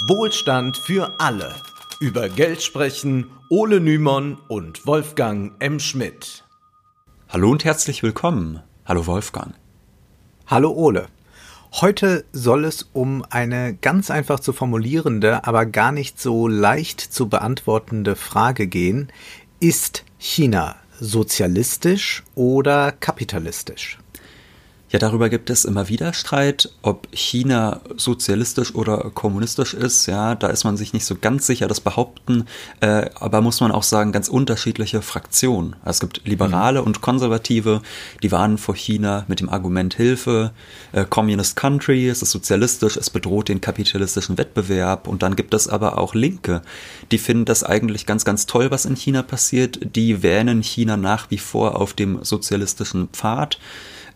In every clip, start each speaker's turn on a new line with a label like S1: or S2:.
S1: Wohlstand für alle. Über Geld sprechen Ole Nymon und Wolfgang M. Schmidt.
S2: Hallo und herzlich willkommen. Hallo Wolfgang.
S3: Hallo Ole. Heute soll es um eine ganz einfach zu formulierende, aber gar nicht so leicht zu beantwortende Frage gehen. Ist China sozialistisch oder kapitalistisch?
S2: Ja, darüber gibt es immer wieder Streit, ob China sozialistisch oder kommunistisch ist. Ja, da ist man sich nicht so ganz sicher, das behaupten, äh, aber muss man auch sagen, ganz unterschiedliche Fraktionen. Also es gibt Liberale mhm. und Konservative, die warnen vor China mit dem Argument Hilfe, äh, Communist Country, es ist sozialistisch, es bedroht den kapitalistischen Wettbewerb. Und dann gibt es aber auch Linke, die finden das eigentlich ganz, ganz toll, was in China passiert. Die wähnen China nach wie vor auf dem sozialistischen Pfad.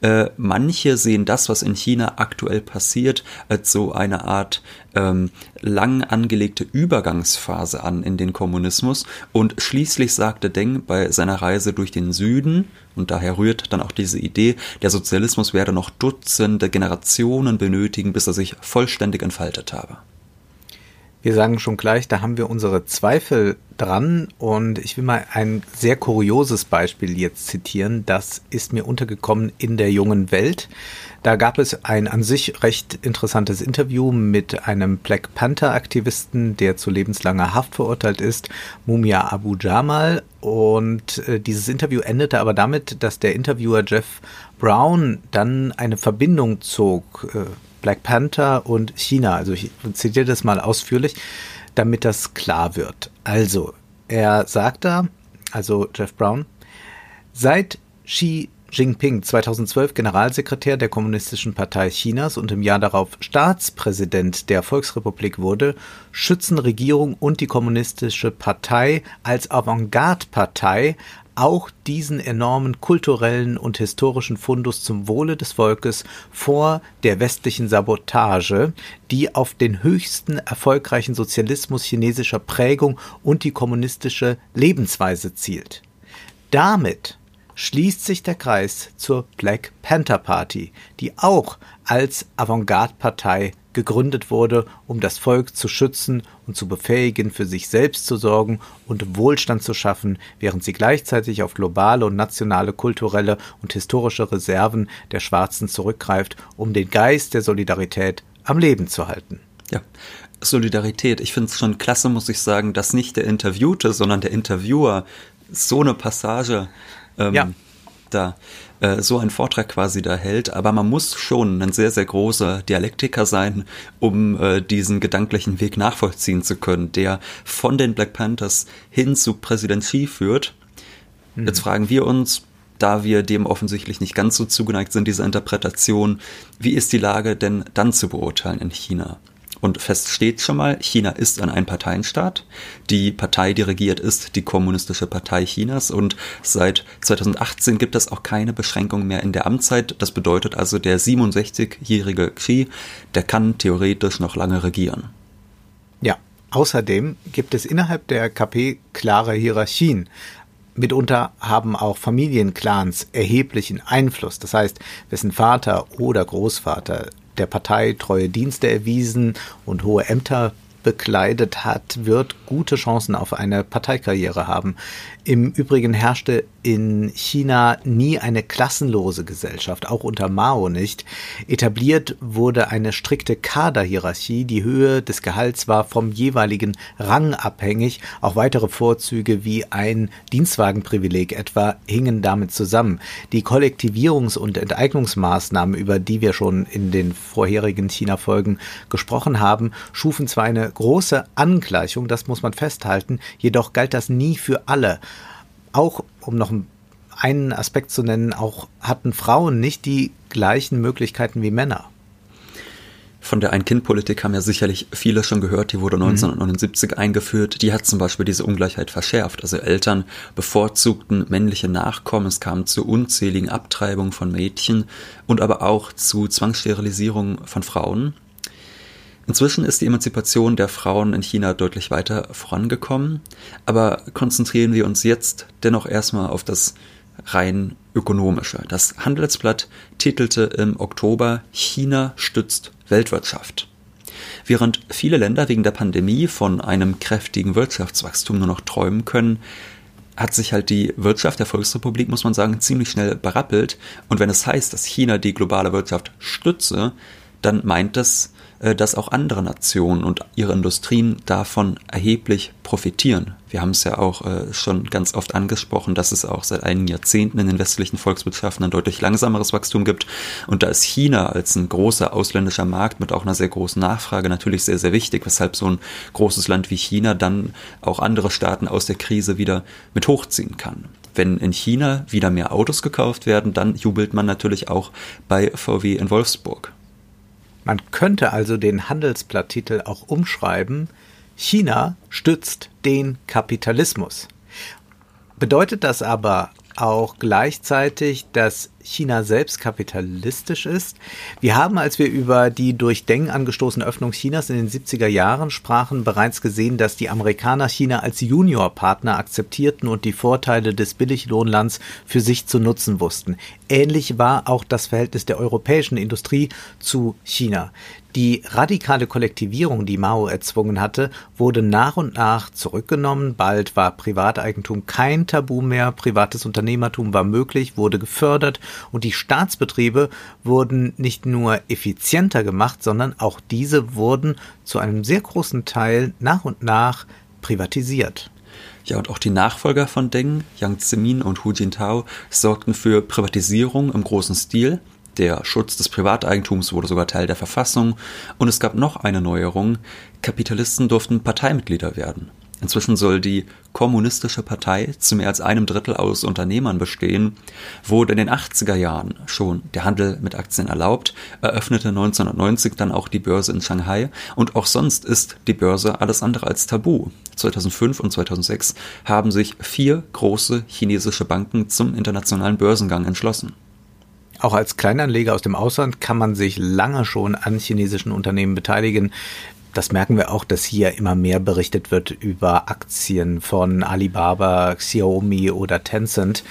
S2: Äh, manche sehen das, was in China aktuell passiert, als so eine Art ähm, lang angelegte Übergangsphase an in den Kommunismus. Und schließlich sagte Deng bei seiner Reise durch den Süden, und daher rührt dann auch diese Idee, der Sozialismus werde noch Dutzende Generationen benötigen, bis er sich vollständig entfaltet habe.
S3: Wir sagen schon gleich, da haben wir unsere Zweifel dran und ich will mal ein sehr kurioses Beispiel jetzt zitieren. Das ist mir untergekommen in der jungen Welt. Da gab es ein an sich recht interessantes Interview mit einem Black Panther Aktivisten, der zu lebenslanger Haft verurteilt ist, Mumia Abu Jamal. Und äh, dieses Interview endete aber damit, dass der Interviewer Jeff Brown dann eine Verbindung zog. Äh, Black Panther und China. Also ich zitiere das mal ausführlich, damit das klar wird. Also, er sagt da, also Jeff Brown, seit Xi Jinping 2012 Generalsekretär der Kommunistischen Partei Chinas und im Jahr darauf Staatspräsident der Volksrepublik wurde, schützen Regierung und die Kommunistische Partei als Avantgarde-Partei auch diesen enormen kulturellen und historischen Fundus zum Wohle des Volkes vor der westlichen Sabotage, die auf den höchsten erfolgreichen Sozialismus chinesischer Prägung und die kommunistische Lebensweise zielt. Damit schließt sich der Kreis zur Black Panther Party, die auch als Avantgarde-Partei gegründet wurde, um das Volk zu schützen und zu befähigen, für sich selbst zu sorgen und Wohlstand zu schaffen, während sie gleichzeitig auf globale und nationale kulturelle und historische Reserven der Schwarzen zurückgreift, um den Geist der Solidarität am Leben zu halten.
S2: Ja, Solidarität. Ich finde es schon klasse, muss ich sagen, dass nicht der Interviewte, sondern der Interviewer so eine Passage ähm, ja. Da äh, so einen Vortrag quasi da hält, aber man muss schon ein sehr, sehr großer Dialektiker sein, um äh, diesen gedanklichen Weg nachvollziehen zu können, der von den Black Panthers hin zu Präsident Xi führt. Mhm. Jetzt fragen wir uns, da wir dem offensichtlich nicht ganz so zugeneigt sind, dieser Interpretation, wie ist die Lage denn dann zu beurteilen in China? Und fest steht schon mal, China ist ein Einparteienstaat. Die Partei, die regiert, ist die Kommunistische Partei Chinas und seit 2018 gibt es auch keine Beschränkung mehr in der Amtszeit. Das bedeutet also, der 67-jährige Xi, der kann theoretisch noch lange regieren.
S3: Ja, außerdem gibt es innerhalb der KP klare Hierarchien. Mitunter haben auch Familienclans erheblichen Einfluss. Das heißt, wessen Vater oder Großvater der Partei treue Dienste erwiesen und hohe Ämter bekleidet hat, wird gute Chancen auf eine Parteikarriere haben. Im Übrigen herrschte in China nie eine klassenlose Gesellschaft, auch unter Mao nicht. Etabliert wurde eine strikte Kaderhierarchie. Die Höhe des Gehalts war vom jeweiligen Rang abhängig. Auch weitere Vorzüge wie ein Dienstwagenprivileg etwa hingen damit zusammen. Die Kollektivierungs- und Enteignungsmaßnahmen, über die wir schon in den vorherigen China-Folgen gesprochen haben, schufen zwar eine große Angleichung, das muss man festhalten, jedoch galt das nie für alle auch, um noch einen Aspekt zu nennen, auch hatten Frauen nicht die gleichen Möglichkeiten wie Männer.
S2: Von der Ein-Kind-Politik haben ja sicherlich viele schon gehört, die wurde 1979 mhm. eingeführt. Die hat zum Beispiel diese Ungleichheit verschärft. Also Eltern bevorzugten männliche Nachkommen, es kam zu unzähligen Abtreibungen von Mädchen und aber auch zu Zwangssterilisierung von Frauen. Inzwischen ist die Emanzipation der Frauen in China deutlich weiter vorangekommen, aber konzentrieren wir uns jetzt dennoch erstmal auf das rein ökonomische. Das Handelsblatt titelte im Oktober China stützt Weltwirtschaft. Während viele Länder wegen der Pandemie von einem kräftigen Wirtschaftswachstum nur noch träumen können, hat sich halt die Wirtschaft der Volksrepublik, muss man sagen, ziemlich schnell berappelt. Und wenn es heißt, dass China die globale Wirtschaft stütze, dann meint das, dass auch andere Nationen und ihre Industrien davon erheblich profitieren. Wir haben es ja auch äh, schon ganz oft angesprochen, dass es auch seit einigen Jahrzehnten in den westlichen Volkswirtschaften ein deutlich langsameres Wachstum gibt. Und da ist China als ein großer ausländischer Markt mit auch einer sehr großen Nachfrage natürlich sehr, sehr wichtig, weshalb so ein großes Land wie China dann auch andere Staaten aus der Krise wieder mit hochziehen kann wenn in China wieder mehr Autos gekauft werden, dann jubelt man natürlich auch bei VW in Wolfsburg.
S3: Man könnte also den Handelsblatttitel auch umschreiben, China stützt den Kapitalismus. Bedeutet das aber auch gleichzeitig, dass China selbst kapitalistisch ist. Wir haben, als wir über die durch Deng angestoßene Öffnung Chinas in den 70er Jahren sprachen, bereits gesehen, dass die Amerikaner China als Juniorpartner akzeptierten und die Vorteile des Billiglohnlands für sich zu nutzen wussten. Ähnlich war auch das Verhältnis der europäischen Industrie zu China. Die radikale Kollektivierung, die Mao erzwungen hatte, wurde nach und nach zurückgenommen. Bald war Privateigentum kein Tabu mehr, privates Unternehmertum war möglich, wurde gefördert und die Staatsbetriebe wurden nicht nur effizienter gemacht, sondern auch diese wurden zu einem sehr großen Teil nach und nach privatisiert.
S2: Ja, und auch die Nachfolger von Deng, Yang Zemin und Hu Jintao, sorgten für Privatisierung im großen Stil. Der Schutz des Privateigentums wurde sogar Teil der Verfassung und es gab noch eine Neuerung. Kapitalisten durften Parteimitglieder werden. Inzwischen soll die Kommunistische Partei zu mehr als einem Drittel aus Unternehmern bestehen, wurde in den 80er Jahren schon der Handel mit Aktien erlaubt, eröffnete 1990 dann auch die Börse in Shanghai und auch sonst ist die Börse alles andere als tabu. 2005 und 2006 haben sich vier große chinesische Banken zum internationalen Börsengang entschlossen.
S3: Auch als Kleinanleger aus dem Ausland kann man sich lange schon an chinesischen Unternehmen beteiligen. Das merken wir auch, dass hier immer mehr berichtet wird über Aktien von Alibaba, Xiaomi oder Tencent.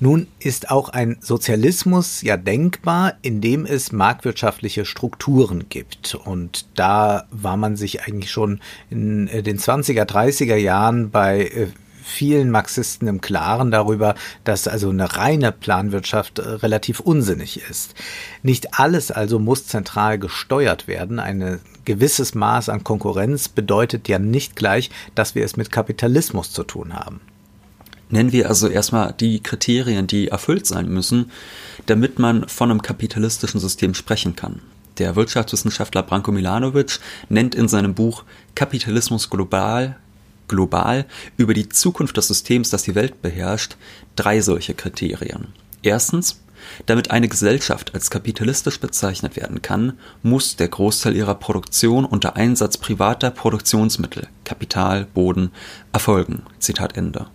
S3: Nun ist auch ein Sozialismus ja denkbar, indem es marktwirtschaftliche Strukturen gibt. Und da war man sich eigentlich schon in den 20er, 30er Jahren bei äh, vielen Marxisten im Klaren darüber, dass also eine reine Planwirtschaft äh, relativ unsinnig ist. Nicht alles also muss zentral gesteuert werden. Ein gewisses Maß an Konkurrenz bedeutet ja nicht gleich, dass wir es mit Kapitalismus zu tun haben.
S2: Nennen wir also erstmal die Kriterien, die erfüllt sein müssen, damit man von einem kapitalistischen System sprechen kann. Der Wirtschaftswissenschaftler Branko Milanovic nennt in seinem Buch Kapitalismus global global über die Zukunft des Systems, das die Welt beherrscht, drei solche Kriterien. Erstens, damit eine Gesellschaft als kapitalistisch bezeichnet werden kann, muss der Großteil ihrer Produktion unter Einsatz privater Produktionsmittel, Kapital, Boden erfolgen. Zitat Ende.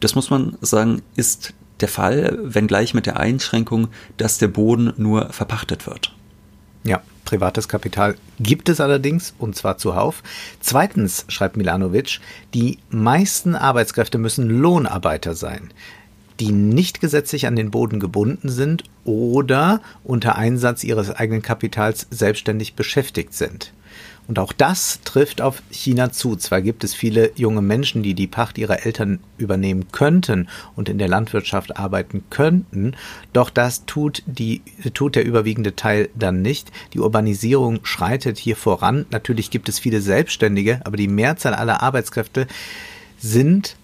S2: Das muss man sagen, ist der Fall, wenngleich mit der Einschränkung, dass der Boden nur verpachtet wird.
S3: Ja, privates Kapital gibt es allerdings, und zwar zuhauf. Zweitens, schreibt Milanovic, die meisten Arbeitskräfte müssen Lohnarbeiter sein, die nicht gesetzlich an den Boden gebunden sind oder unter Einsatz ihres eigenen Kapitals selbstständig beschäftigt sind. Und auch das trifft auf China zu. Zwar gibt es viele junge Menschen, die die Pacht ihrer Eltern übernehmen könnten und in der Landwirtschaft arbeiten könnten, doch das tut, die, tut der überwiegende Teil dann nicht. Die Urbanisierung schreitet hier voran. Natürlich gibt es viele Selbstständige, aber die Mehrzahl aller Arbeitskräfte sind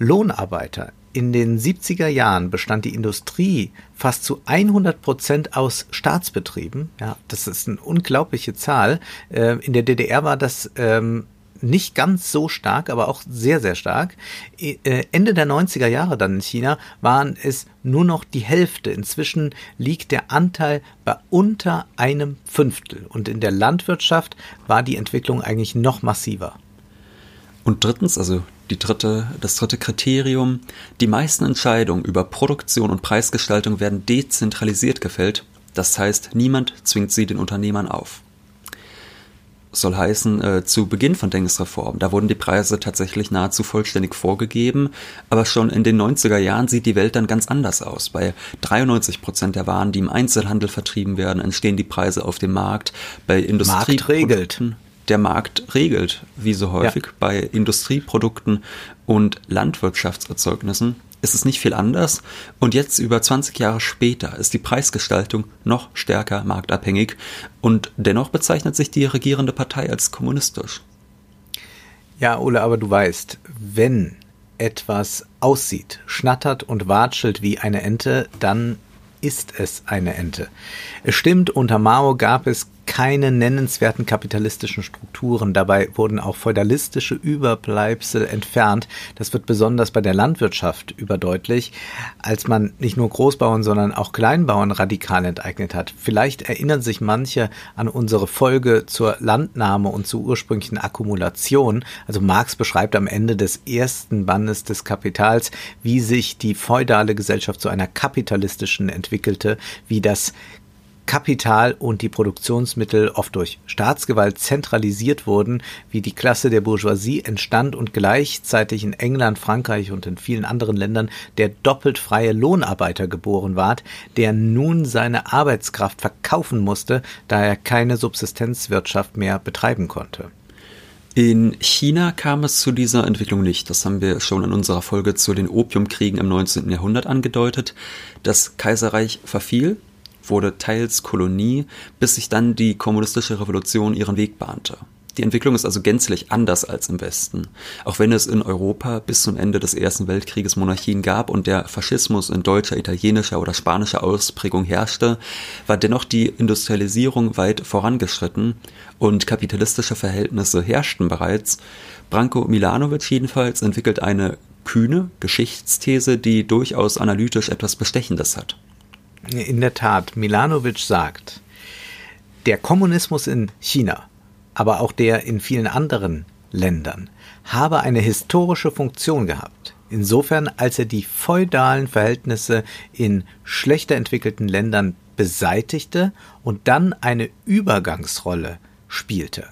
S3: Lohnarbeiter in den 70er Jahren bestand die Industrie fast zu 100 Prozent aus Staatsbetrieben. Ja, das ist eine unglaubliche Zahl. Äh, in der DDR war das ähm, nicht ganz so stark, aber auch sehr, sehr stark. Äh, Ende der 90er Jahre dann in China waren es nur noch die Hälfte. Inzwischen liegt der Anteil bei unter einem Fünftel. Und in der Landwirtschaft war die Entwicklung eigentlich noch massiver.
S2: Und drittens, also die dritte, das dritte Kriterium, die meisten Entscheidungen über Produktion und Preisgestaltung werden dezentralisiert gefällt, das heißt, niemand zwingt sie den Unternehmern auf. soll heißen, äh, zu Beginn von Dengs Reform. Da wurden die Preise tatsächlich nahezu vollständig vorgegeben, aber schon in den 90er Jahren sieht die Welt dann ganz anders aus. Bei 93 Prozent der Waren, die im Einzelhandel vertrieben werden, entstehen die Preise auf dem Markt. Bei Industrie
S3: Markt regelt.
S2: Der Markt regelt, wie so häufig ja. bei Industrieprodukten und Landwirtschaftserzeugnissen ist es nicht viel anders und jetzt über 20 Jahre später ist die Preisgestaltung noch stärker marktabhängig und dennoch bezeichnet sich die regierende Partei als kommunistisch.
S3: Ja, Ole, aber du weißt, wenn etwas aussieht, schnattert und watschelt wie eine Ente, dann ist es eine Ente. Es stimmt, unter Mao gab es keine nennenswerten kapitalistischen Strukturen. Dabei wurden auch feudalistische Überbleibsel entfernt. Das wird besonders bei der Landwirtschaft überdeutlich, als man nicht nur Großbauern, sondern auch Kleinbauern radikal enteignet hat. Vielleicht erinnern sich manche an unsere Folge zur Landnahme und zur ursprünglichen Akkumulation. Also Marx beschreibt am Ende des ersten Bandes des Kapitals, wie sich die feudale Gesellschaft zu einer kapitalistischen entwickelte, wie das Kapital und die Produktionsmittel oft durch Staatsgewalt zentralisiert wurden, wie die Klasse der Bourgeoisie entstand und gleichzeitig in England, Frankreich und in vielen anderen Ländern der doppelt freie Lohnarbeiter geboren ward, der nun seine Arbeitskraft verkaufen musste, da er keine Subsistenzwirtschaft mehr betreiben konnte.
S2: In China kam es zu dieser Entwicklung nicht. Das haben wir schon in unserer Folge zu den Opiumkriegen im 19. Jahrhundert angedeutet. Das Kaiserreich verfiel wurde teils Kolonie, bis sich dann die kommunistische Revolution ihren Weg bahnte. Die Entwicklung ist also gänzlich anders als im Westen. Auch wenn es in Europa bis zum Ende des Ersten Weltkrieges Monarchien gab und der Faschismus in deutscher, italienischer oder spanischer Ausprägung herrschte, war dennoch die Industrialisierung weit vorangeschritten und kapitalistische Verhältnisse herrschten bereits. Branko Milanovic jedenfalls entwickelt eine kühne Geschichtsthese, die durchaus analytisch etwas Bestechendes hat.
S3: In der Tat, Milanovic sagt, der Kommunismus in China, aber auch der in vielen anderen Ländern, habe eine historische Funktion gehabt. Insofern, als er die feudalen Verhältnisse in schlechter entwickelten Ländern beseitigte und dann eine Übergangsrolle spielte.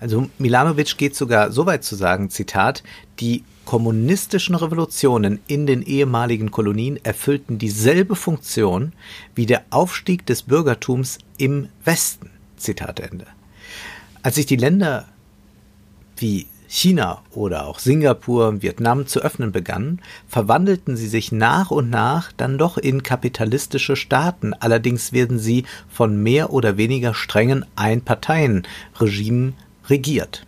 S3: Also Milanovic geht sogar so weit zu sagen, Zitat, die kommunistischen Revolutionen in den ehemaligen Kolonien erfüllten dieselbe Funktion wie der Aufstieg des Bürgertums im Westen. Zitat Ende. Als sich die Länder wie China oder auch Singapur, Vietnam zu öffnen begannen, verwandelten sie sich nach und nach dann doch in kapitalistische Staaten. Allerdings werden sie von mehr oder weniger strengen Einparteienregimen regiert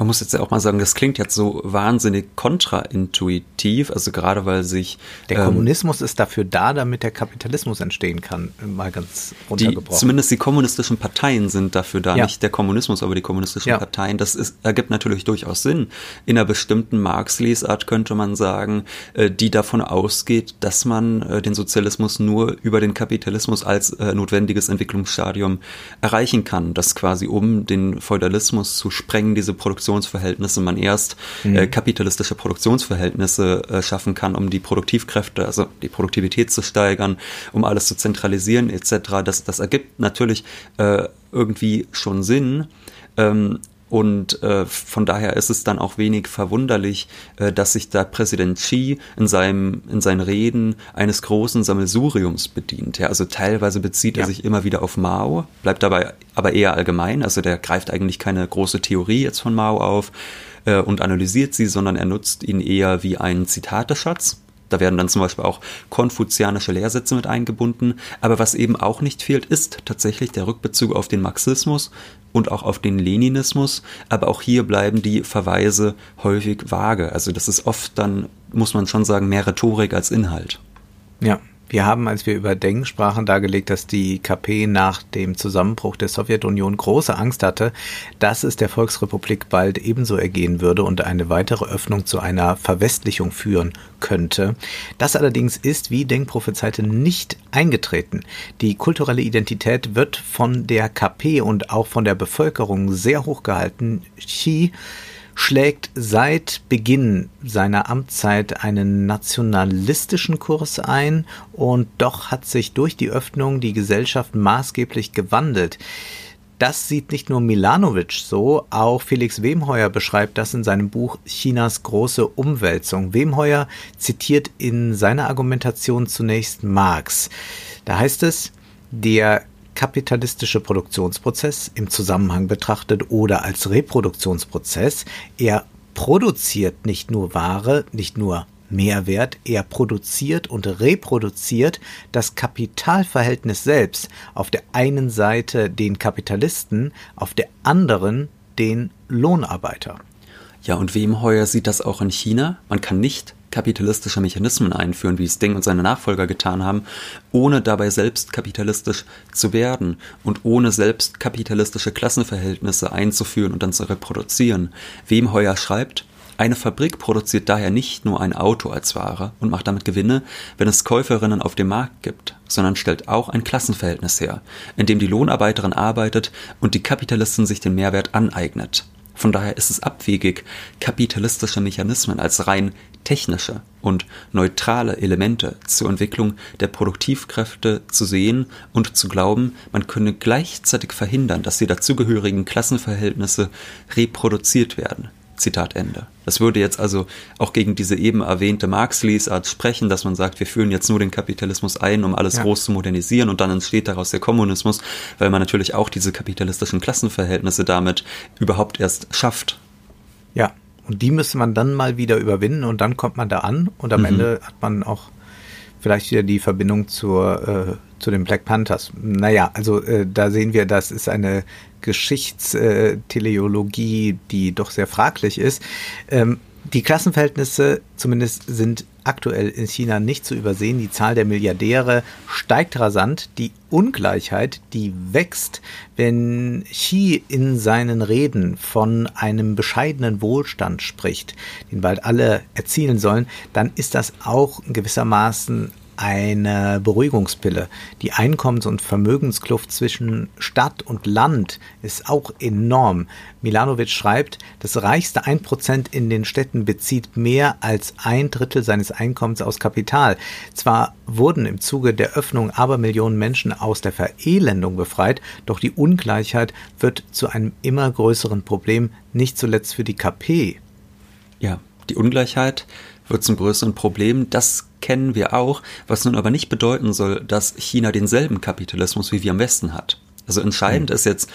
S2: man muss jetzt ja auch mal sagen, das klingt jetzt so wahnsinnig kontraintuitiv, also gerade weil sich.
S3: Der ähm, Kommunismus ist dafür da, damit der Kapitalismus entstehen kann, mal ganz
S2: runtergebrochen. Die, zumindest die kommunistischen Parteien sind dafür da, ja. nicht der Kommunismus, aber die kommunistischen ja. Parteien. Das ist, ergibt natürlich durchaus Sinn. In einer bestimmten Marx-Lesart könnte man sagen, äh, die davon ausgeht, dass man äh, den Sozialismus nur über den Kapitalismus als äh, notwendiges Entwicklungsstadium erreichen kann, dass quasi um den Feudalismus zu sprengen, diese Produktion Produktionsverhältnisse man erst mhm. äh, kapitalistische Produktionsverhältnisse äh, schaffen kann, um die Produktivkräfte, also die Produktivität zu steigern, um alles zu zentralisieren etc. Das, das ergibt natürlich äh, irgendwie schon Sinn. Ähm, und äh, von daher ist es dann auch wenig verwunderlich, äh, dass sich da Präsident Xi in, seinem, in seinen Reden eines großen Sammelsuriums bedient. Ja, also teilweise bezieht ja. er sich immer wieder auf Mao, bleibt dabei aber eher allgemein. Also der greift eigentlich keine große Theorie jetzt von Mao auf äh, und analysiert sie, sondern er nutzt ihn eher wie einen Zitateschatz. Da werden dann zum Beispiel auch konfuzianische Lehrsätze mit eingebunden. Aber was eben auch nicht fehlt, ist tatsächlich der Rückbezug auf den Marxismus und auch auf den Leninismus. Aber auch hier bleiben die Verweise häufig vage. Also das ist oft dann, muss man schon sagen, mehr Rhetorik als Inhalt.
S3: Ja, wir haben, als wir über Deng sprachen, dargelegt, dass die KP nach dem Zusammenbruch der Sowjetunion große Angst hatte, dass es der Volksrepublik bald ebenso ergehen würde und eine weitere Öffnung zu einer Verwestlichung führen könnte. Das allerdings ist, wie Deng prophezeite, nicht eingetreten. Die kulturelle Identität wird von der KP und auch von der Bevölkerung sehr hoch gehalten. Xi schlägt seit Beginn seiner Amtszeit einen nationalistischen Kurs ein und doch hat sich durch die Öffnung die Gesellschaft maßgeblich gewandelt. das sieht nicht nur Milanovic so, auch Felix Wemheuer beschreibt das in seinem Buch Chinas große Umwälzung. Wemheuer zitiert in seiner Argumentation zunächst Marx. Da heißt es, der kapitalistische Produktionsprozess im Zusammenhang betrachtet oder als Reproduktionsprozess, er produziert nicht nur Ware, nicht nur Mehrwert, er produziert und reproduziert das Kapitalverhältnis selbst. Auf der einen Seite den Kapitalisten, auf der anderen den Lohnarbeiter.
S2: Ja, und wem heuer sieht das auch in China? Man kann nicht kapitalistische Mechanismen einführen, wie es Deng und seine Nachfolger getan haben, ohne dabei selbst kapitalistisch zu werden und ohne selbst kapitalistische Klassenverhältnisse einzuführen und dann zu reproduzieren. Wem heuer schreibt, eine Fabrik produziert daher nicht nur ein Auto als Ware und macht damit Gewinne, wenn es Käuferinnen auf dem Markt gibt, sondern stellt auch ein Klassenverhältnis her, in dem die Lohnarbeiterin arbeitet und die Kapitalistin sich den Mehrwert aneignet. Von daher ist es abwegig, kapitalistische Mechanismen als rein technische und neutrale Elemente zur Entwicklung der Produktivkräfte zu sehen und zu glauben, man könne gleichzeitig verhindern, dass die dazugehörigen Klassenverhältnisse reproduziert werden. Zitat Ende. Das würde jetzt also auch gegen diese eben erwähnte Marx-Lesart sprechen, dass man sagt, wir führen jetzt nur den Kapitalismus ein, um alles ja. groß zu modernisieren und dann entsteht daraus der Kommunismus, weil man natürlich auch diese kapitalistischen Klassenverhältnisse damit überhaupt erst schafft.
S3: Ja, und die müsste man dann mal wieder überwinden und dann kommt man da an und am mhm. Ende hat man auch vielleicht wieder die Verbindung zur, äh, zu den Black Panthers. Naja, also äh, da sehen wir, das ist eine Geschichtsteleologie, die doch sehr fraglich ist. Ähm, die Klassenverhältnisse zumindest sind aktuell in China nicht zu übersehen. Die Zahl der Milliardäre steigt rasant. Die Ungleichheit, die wächst, wenn Xi in seinen Reden von einem bescheidenen Wohlstand spricht, den bald alle erzielen sollen, dann ist das auch gewissermaßen eine Beruhigungspille. Die Einkommens- und Vermögenskluft zwischen Stadt und Land ist auch enorm. Milanovic schreibt, das reichste 1% in den Städten bezieht mehr als ein Drittel seines Einkommens aus Kapital. Zwar wurden im Zuge der Öffnung Abermillionen Menschen aus der Verelendung befreit, doch die Ungleichheit wird zu einem immer größeren Problem, nicht zuletzt für die KP.
S2: Ja, die Ungleichheit wird zum größeren Problem. Das kennen wir auch, was nun aber nicht bedeuten soll, dass China denselben Kapitalismus wie wir am Westen hat. Also entscheidend mhm. ist jetzt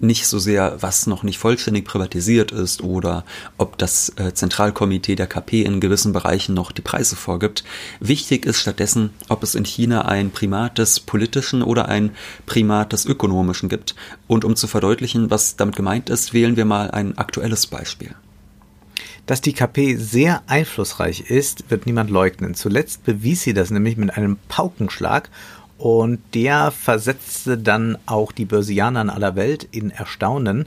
S2: nicht so sehr, was noch nicht vollständig privatisiert ist oder ob das äh, Zentralkomitee der KP in gewissen Bereichen noch die Preise vorgibt. Wichtig ist stattdessen, ob es in China ein Primat des politischen oder ein Primat des ökonomischen gibt. Und um zu verdeutlichen, was damit gemeint ist, wählen wir mal ein aktuelles Beispiel.
S3: Dass die KP sehr einflussreich ist, wird niemand leugnen. Zuletzt bewies sie das nämlich mit einem Paukenschlag und der versetzte dann auch die Börsianer in aller Welt in Erstaunen.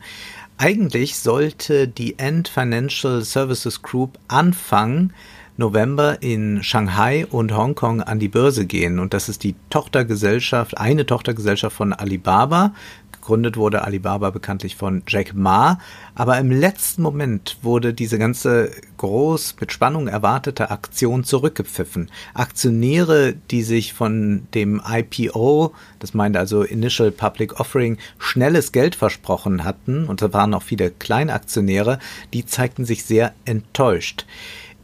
S3: Eigentlich sollte die End Financial Services Group Anfang November in Shanghai und Hongkong an die Börse gehen. Und das ist die Tochtergesellschaft, eine Tochtergesellschaft von Alibaba. Gegründet wurde Alibaba bekanntlich von Jack Ma, aber im letzten Moment wurde diese ganze groß mit Spannung erwartete Aktion zurückgepfiffen. Aktionäre, die sich von dem IPO, das meint also Initial Public Offering, schnelles Geld versprochen hatten, und da waren auch viele Kleinaktionäre, die zeigten sich sehr enttäuscht.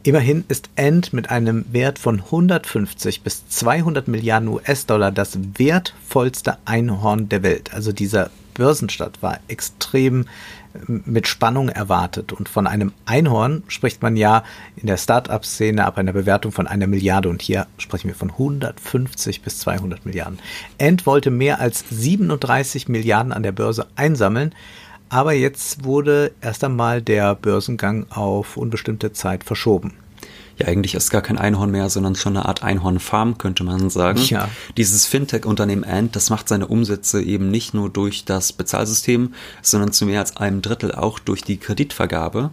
S3: Immerhin ist End mit einem Wert von 150 bis 200 Milliarden US-Dollar das wertvollste Einhorn der Welt. Also dieser Börsenstart war extrem äh, mit Spannung erwartet. Und von einem Einhorn spricht man ja in der Start-up-Szene ab einer Bewertung von einer Milliarde. Und hier sprechen wir von 150 bis 200 Milliarden. End wollte mehr als 37 Milliarden an der Börse einsammeln. Aber jetzt wurde erst einmal der Börsengang auf unbestimmte Zeit verschoben.
S2: Ja, eigentlich ist gar kein Einhorn mehr, sondern schon eine Art Einhornfarm, könnte man sagen. Ja. Dieses Fintech-Unternehmen Ant, das macht seine Umsätze eben nicht nur durch das Bezahlsystem, sondern zu mehr als einem Drittel auch durch die Kreditvergabe.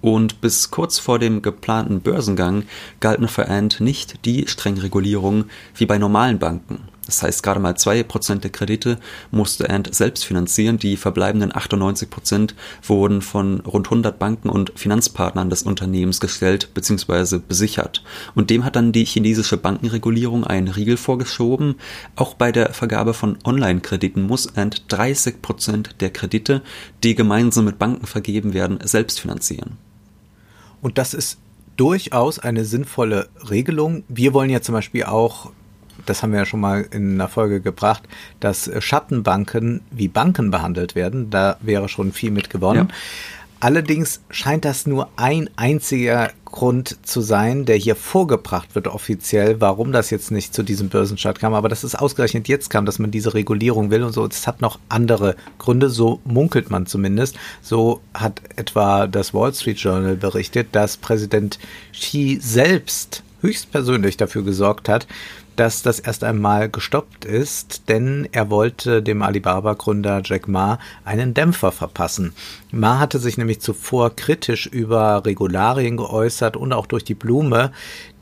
S2: Und bis kurz vor dem geplanten Börsengang galten für Ant nicht die strengen Regulierungen wie bei normalen Banken. Das heißt, gerade mal zwei Prozent der Kredite musste Ant selbst finanzieren. Die verbleibenden 98 Prozent wurden von rund 100 Banken und Finanzpartnern des Unternehmens gestellt bzw. besichert. Und dem hat dann die chinesische Bankenregulierung einen Riegel vorgeschoben. Auch bei der Vergabe von Online-Krediten muss Ant 30 Prozent der Kredite, die gemeinsam mit Banken vergeben werden, selbst finanzieren.
S3: Und das ist durchaus eine sinnvolle Regelung. Wir wollen ja zum Beispiel auch das haben wir ja schon mal in einer Folge gebracht, dass Schattenbanken wie Banken behandelt werden. Da wäre schon viel mit gewonnen. Ja. Allerdings scheint das nur ein einziger Grund zu sein, der hier vorgebracht wird offiziell, warum das jetzt nicht zu diesem Börsenstart kam. Aber dass es ausgerechnet jetzt kam, dass man diese Regulierung will und so. Es hat noch andere Gründe, so munkelt man zumindest. So hat etwa das Wall Street Journal berichtet, dass Präsident Xi selbst höchstpersönlich dafür gesorgt hat, dass das erst einmal gestoppt ist, denn er wollte dem Alibaba-Gründer Jack Ma einen Dämpfer verpassen. Ma hatte sich nämlich zuvor kritisch über Regularien geäußert und auch durch die Blume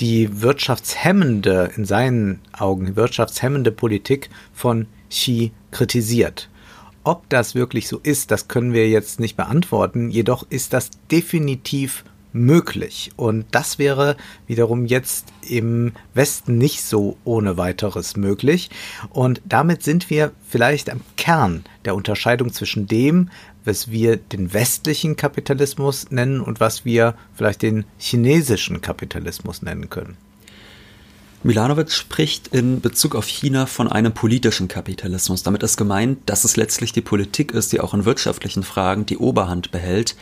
S3: die wirtschaftshemmende, in seinen Augen wirtschaftshemmende Politik von Xi kritisiert. Ob das wirklich so ist, das können wir jetzt nicht beantworten, jedoch ist das definitiv möglich. Und das wäre wiederum jetzt im Westen nicht so ohne weiteres möglich. Und damit sind wir vielleicht am Kern der Unterscheidung zwischen dem, was wir den westlichen Kapitalismus nennen und was wir vielleicht den chinesischen Kapitalismus nennen können.
S2: Milanovic spricht in Bezug auf China von einem politischen Kapitalismus. Damit ist gemeint, dass es letztlich die Politik ist, die auch in wirtschaftlichen Fragen die Oberhand behält.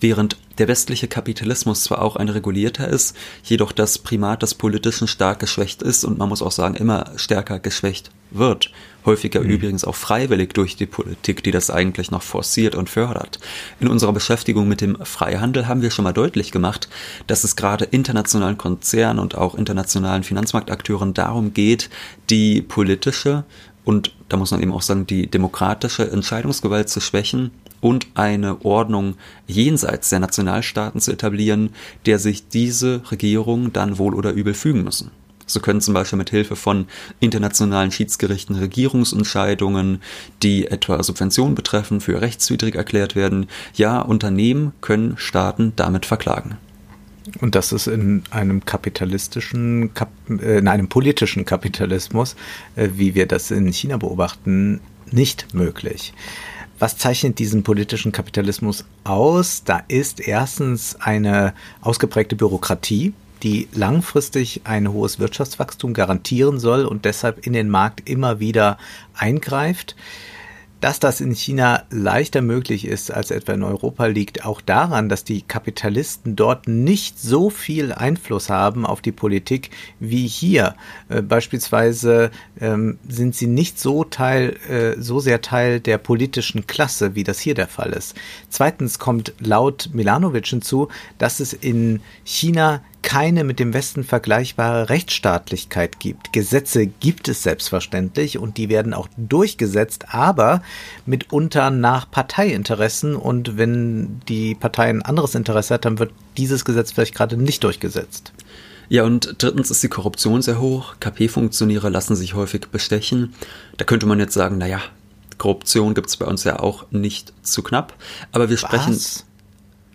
S2: Während der westliche Kapitalismus zwar auch ein regulierter ist, jedoch das Primat des Politischen stark geschwächt ist und man muss auch sagen, immer stärker geschwächt wird. Häufiger mhm. übrigens auch freiwillig durch die Politik, die das eigentlich noch forciert und fördert. In unserer Beschäftigung mit dem Freihandel haben wir schon mal deutlich gemacht, dass es gerade internationalen Konzernen und auch internationalen Finanzmarktakteuren darum geht, die politische und da muss man eben auch sagen, die demokratische Entscheidungsgewalt zu schwächen und eine Ordnung jenseits der Nationalstaaten zu etablieren, der sich diese Regierungen dann wohl oder übel fügen müssen. So können zum Beispiel mit Hilfe von internationalen Schiedsgerichten Regierungsentscheidungen, die etwa Subventionen betreffen, für rechtswidrig erklärt werden. Ja, Unternehmen können Staaten damit verklagen.
S3: Und das ist in einem kapitalistischen, äh, in einem politischen Kapitalismus, äh, wie wir das in China beobachten, nicht möglich. Was zeichnet diesen politischen Kapitalismus aus? Da ist erstens eine ausgeprägte Bürokratie, die langfristig ein hohes Wirtschaftswachstum garantieren soll und deshalb in den Markt immer wieder eingreift. Dass das in China leichter möglich ist als etwa in Europa, liegt auch daran, dass die Kapitalisten dort nicht so viel Einfluss haben auf die Politik wie hier. Äh, beispielsweise ähm, sind sie nicht so Teil, äh, so sehr Teil der politischen Klasse, wie das hier der Fall ist. Zweitens kommt laut Milanovic hinzu, dass es in China keine mit dem Westen vergleichbare Rechtsstaatlichkeit gibt. Gesetze gibt es selbstverständlich und die werden auch durchgesetzt, aber mitunter nach Parteiinteressen und wenn die Partei ein anderes Interesse hat, dann wird dieses Gesetz vielleicht gerade nicht durchgesetzt.
S2: Ja, und drittens ist die Korruption sehr hoch. KP-Funktionäre lassen sich häufig bestechen. Da könnte man jetzt sagen, naja, Korruption gibt es bei uns ja auch nicht zu knapp. Aber wir sprechen. Was?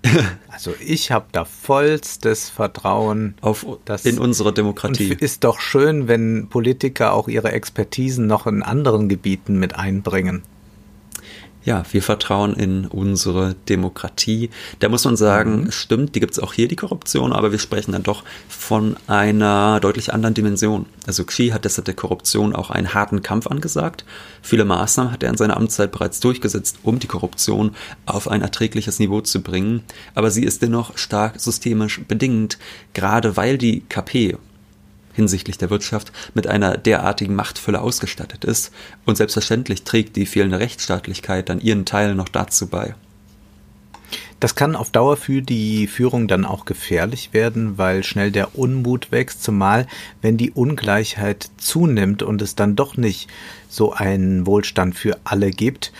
S3: Also ich habe da vollstes Vertrauen
S2: auf in unsere Demokratie.
S3: Und ist doch schön, wenn Politiker auch ihre Expertisen noch in anderen Gebieten mit einbringen
S2: ja, wir vertrauen in unsere Demokratie. Da muss man sagen, mhm. stimmt, die gibt es auch hier, die Korruption, aber wir sprechen dann doch von einer deutlich anderen Dimension. Also Xi hat deshalb der Korruption auch einen harten Kampf angesagt. Viele Maßnahmen hat er in seiner Amtszeit bereits durchgesetzt, um die Korruption auf ein erträgliches Niveau zu bringen. Aber sie ist dennoch stark systemisch bedingt, gerade weil die KP hinsichtlich der Wirtschaft mit einer derartigen Machtfülle ausgestattet ist, und selbstverständlich trägt die fehlende Rechtsstaatlichkeit dann ihren Teil noch dazu bei.
S3: Das kann auf Dauer für die Führung dann auch gefährlich werden, weil schnell der Unmut wächst, zumal wenn die Ungleichheit zunimmt und es dann doch nicht so einen Wohlstand für alle gibt.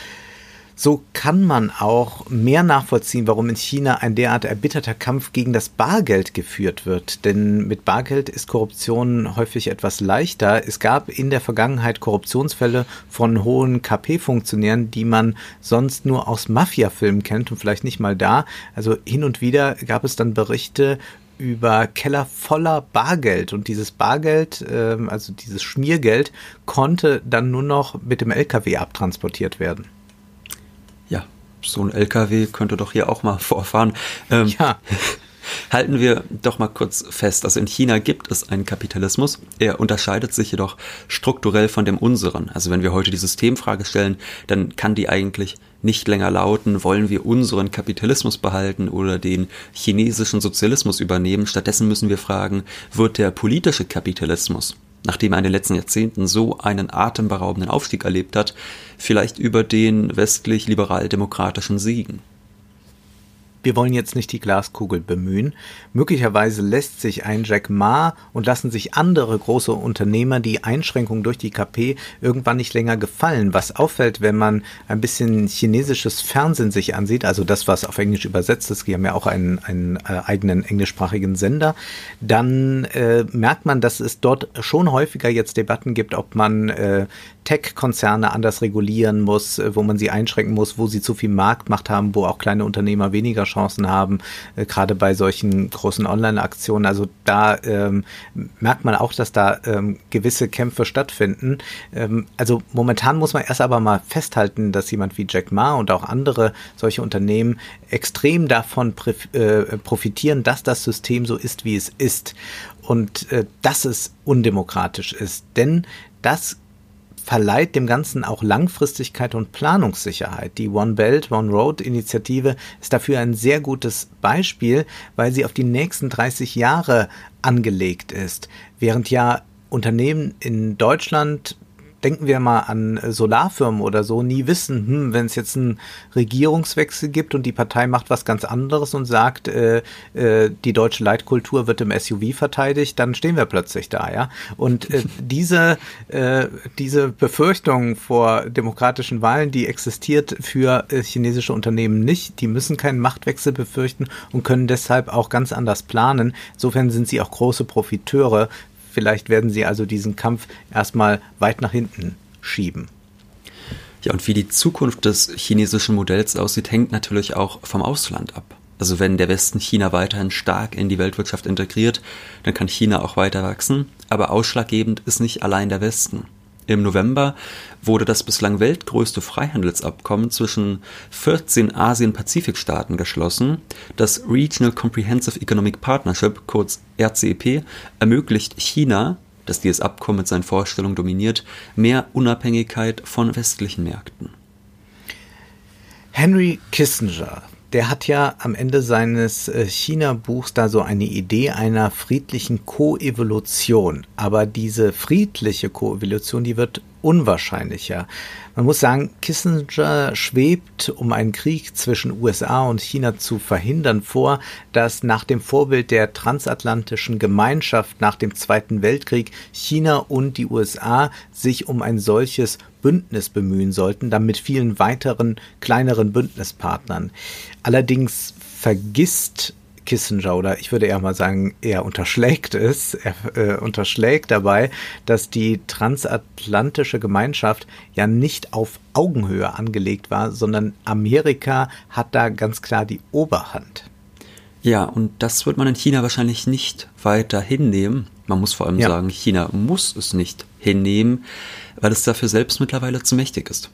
S3: So kann man auch mehr nachvollziehen, warum in China ein derart erbitterter Kampf gegen das Bargeld geführt wird. Denn mit Bargeld ist Korruption häufig etwas leichter. Es gab in der Vergangenheit Korruptionsfälle von hohen KP-Funktionären, die man sonst nur aus Mafia-Filmen kennt und vielleicht nicht mal da. Also hin und wieder gab es dann Berichte über Keller voller Bargeld und dieses Bargeld, ähm, also dieses Schmiergeld, konnte dann nur noch mit dem LKW abtransportiert werden
S2: so ein LKW könnte doch hier auch mal vorfahren. Ähm, ja. Halten wir doch mal kurz fest. Also in China gibt es einen Kapitalismus. Er unterscheidet sich jedoch strukturell von dem unseren. Also wenn wir heute die Systemfrage stellen, dann kann die eigentlich nicht länger lauten, wollen wir unseren Kapitalismus behalten oder den chinesischen Sozialismus übernehmen. Stattdessen müssen wir fragen, wird der politische Kapitalismus nachdem er in den letzten Jahrzehnten so einen atemberaubenden Aufstieg erlebt hat, vielleicht über den westlich-liberal-demokratischen Siegen.
S3: Wir wollen jetzt nicht die Glaskugel bemühen. Möglicherweise lässt sich ein Jack Ma und lassen sich andere große Unternehmer die Einschränkungen durch die KP irgendwann nicht länger gefallen. Was auffällt, wenn man ein bisschen chinesisches Fernsehen sich ansieht, also das, was auf Englisch übersetzt ist, die haben ja auch einen, einen äh, eigenen englischsprachigen Sender, dann äh, merkt man, dass es dort schon häufiger jetzt Debatten gibt, ob man äh, Tech-Konzerne anders regulieren muss, äh, wo man sie einschränken muss, wo sie zu viel Marktmacht haben, wo auch kleine Unternehmer weniger Chancen haben, äh, gerade bei solchen großen Online-Aktionen. Also da ähm, merkt man auch, dass da ähm, gewisse Kämpfe stattfinden. Ähm, also momentan muss man erst aber mal festhalten, dass jemand wie Jack Ma und auch andere solche Unternehmen extrem davon äh, profitieren, dass das System so ist, wie es ist und äh, dass es undemokratisch ist. Denn das verleiht dem Ganzen auch Langfristigkeit und Planungssicherheit. Die One Belt, One Road Initiative ist dafür ein sehr gutes Beispiel, weil sie auf die nächsten 30 Jahre angelegt ist. Während ja Unternehmen in Deutschland denken wir mal an äh, Solarfirmen oder so, nie wissen, hm, wenn es jetzt einen Regierungswechsel gibt und die Partei macht was ganz anderes und sagt, äh, äh, die deutsche Leitkultur wird im SUV verteidigt, dann stehen wir plötzlich da, ja. Und äh, diese, äh, diese Befürchtung vor demokratischen Wahlen, die existiert für äh, chinesische Unternehmen nicht. Die müssen keinen Machtwechsel befürchten und können deshalb auch ganz anders planen. Insofern sind sie auch große Profiteure Vielleicht werden sie also diesen Kampf erstmal weit nach hinten schieben.
S2: Ja, und wie die Zukunft des chinesischen Modells aussieht, hängt natürlich auch vom Ausland ab. Also wenn der Westen China weiterhin stark in die Weltwirtschaft integriert, dann kann China auch weiter wachsen. Aber ausschlaggebend ist nicht allein der Westen. Im November wurde das bislang weltgrößte Freihandelsabkommen zwischen 14 Asien-Pazifik-Staaten geschlossen. Das Regional Comprehensive Economic Partnership, kurz RCEP, ermöglicht China, das dieses Abkommen mit seinen Vorstellungen dominiert, mehr Unabhängigkeit von westlichen Märkten.
S3: Henry Kissinger der hat ja am Ende seines äh, China-Buchs da so eine Idee einer friedlichen Koevolution. Aber diese friedliche Koevolution, die wird unwahrscheinlicher. Man muss sagen, Kissinger schwebt, um einen Krieg zwischen USA und China zu verhindern, vor, dass nach dem Vorbild der transatlantischen Gemeinschaft nach dem Zweiten Weltkrieg China und die USA sich um ein solches Bündnis bemühen sollten, dann mit vielen weiteren kleineren Bündnispartnern. Allerdings vergisst Kissinger oder ich würde eher mal sagen, er unterschlägt es, er äh, unterschlägt dabei, dass die transatlantische Gemeinschaft ja nicht auf Augenhöhe angelegt war, sondern Amerika hat da ganz klar die Oberhand.
S2: Ja, und das wird man in China wahrscheinlich nicht weiter hinnehmen. Man muss vor allem ja. sagen, China muss es nicht hinnehmen, weil es dafür selbst mittlerweile zu mächtig ist.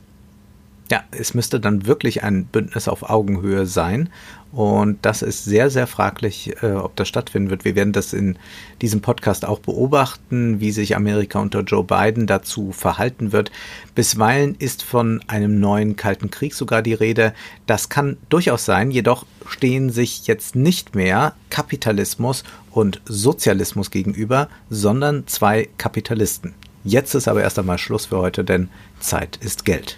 S3: Ja, es müsste dann wirklich ein Bündnis auf Augenhöhe sein. Und das ist sehr, sehr fraglich, äh, ob das stattfinden wird. Wir werden das in diesem Podcast auch beobachten, wie sich Amerika unter Joe Biden dazu verhalten wird. Bisweilen ist von einem neuen Kalten Krieg sogar die Rede. Das kann durchaus sein, jedoch stehen sich jetzt nicht mehr Kapitalismus und Sozialismus gegenüber, sondern zwei Kapitalisten. Jetzt ist aber erst einmal Schluss für heute, denn Zeit ist Geld.